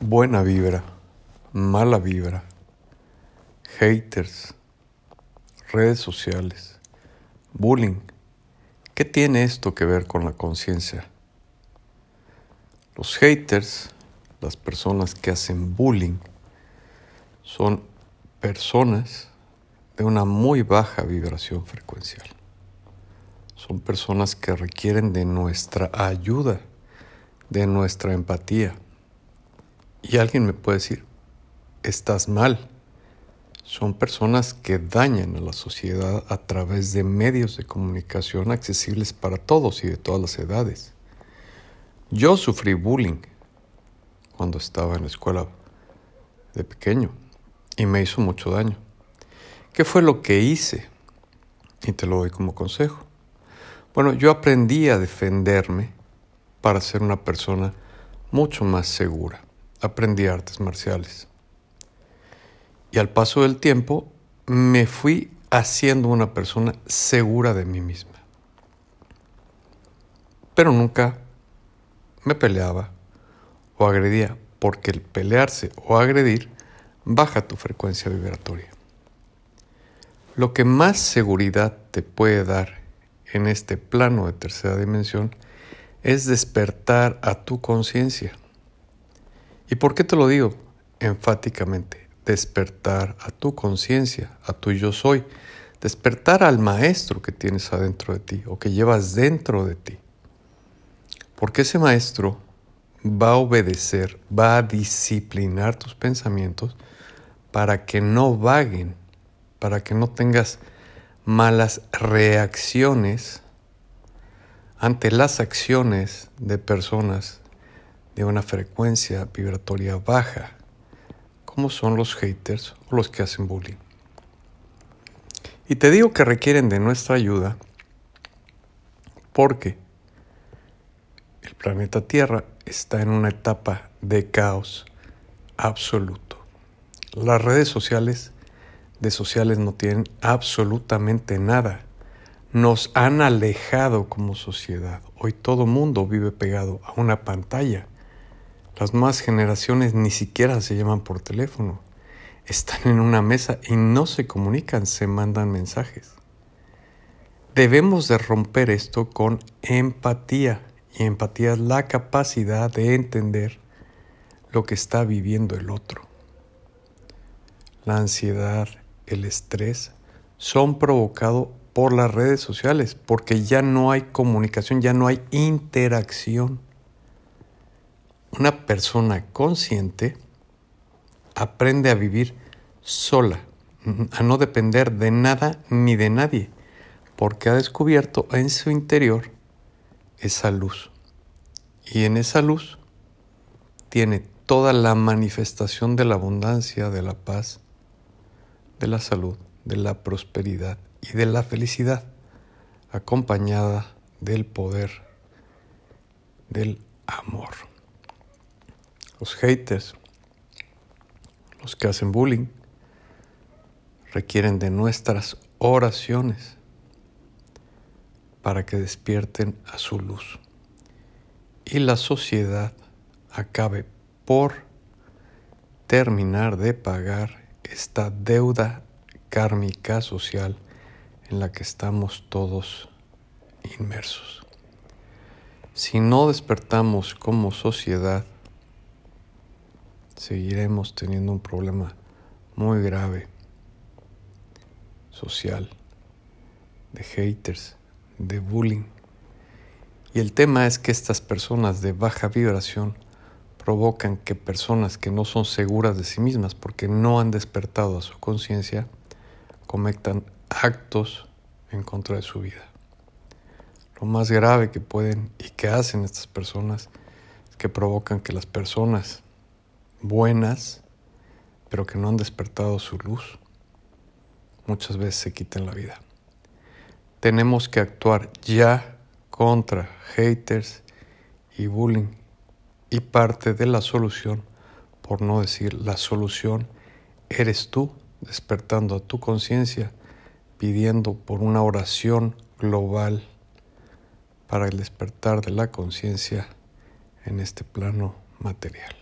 buena vibra, mala vibra, haters, redes sociales, bullying. ¿Qué tiene esto que ver con la conciencia? Los haters, las personas que hacen bullying, son personas de una muy baja vibración frecuencial. Son personas que requieren de nuestra ayuda, de nuestra empatía y alguien me puede decir, estás mal. Son personas que dañan a la sociedad a través de medios de comunicación accesibles para todos y de todas las edades. Yo sufrí bullying cuando estaba en la escuela de pequeño y me hizo mucho daño. ¿Qué fue lo que hice? Y te lo doy como consejo. Bueno, yo aprendí a defenderme para ser una persona mucho más segura aprendí artes marciales. Y al paso del tiempo me fui haciendo una persona segura de mí misma. Pero nunca me peleaba o agredía, porque el pelearse o agredir baja tu frecuencia vibratoria. Lo que más seguridad te puede dar en este plano de tercera dimensión es despertar a tu conciencia. ¿Y por qué te lo digo enfáticamente? Despertar a tu conciencia, a tu yo soy, despertar al maestro que tienes adentro de ti o que llevas dentro de ti. Porque ese maestro va a obedecer, va a disciplinar tus pensamientos para que no vaguen, para que no tengas malas reacciones ante las acciones de personas de una frecuencia vibratoria baja, como son los haters o los que hacen bullying. Y te digo que requieren de nuestra ayuda porque el planeta Tierra está en una etapa de caos absoluto. Las redes sociales de sociales no tienen absolutamente nada. Nos han alejado como sociedad. Hoy todo mundo vive pegado a una pantalla las más generaciones ni siquiera se llaman por teléfono. Están en una mesa y no se comunican, se mandan mensajes. Debemos de romper esto con empatía. Y empatía es la capacidad de entender lo que está viviendo el otro. La ansiedad, el estrés son provocados por las redes sociales porque ya no hay comunicación, ya no hay interacción. Una persona consciente aprende a vivir sola, a no depender de nada ni de nadie, porque ha descubierto en su interior esa luz. Y en esa luz tiene toda la manifestación de la abundancia, de la paz, de la salud, de la prosperidad y de la felicidad, acompañada del poder del amor los haters, los que hacen bullying, requieren de nuestras oraciones para que despierten a su luz y la sociedad acabe por terminar de pagar esta deuda kármica social en la que estamos todos inmersos. Si no despertamos como sociedad, seguiremos teniendo un problema muy grave social, de haters, de bullying. Y el tema es que estas personas de baja vibración provocan que personas que no son seguras de sí mismas porque no han despertado a su conciencia cometan actos en contra de su vida. Lo más grave que pueden y que hacen estas personas es que provocan que las personas buenas, pero que no han despertado su luz, muchas veces se quiten la vida. Tenemos que actuar ya contra haters y bullying y parte de la solución, por no decir la solución, eres tú despertando a tu conciencia, pidiendo por una oración global para el despertar de la conciencia en este plano material.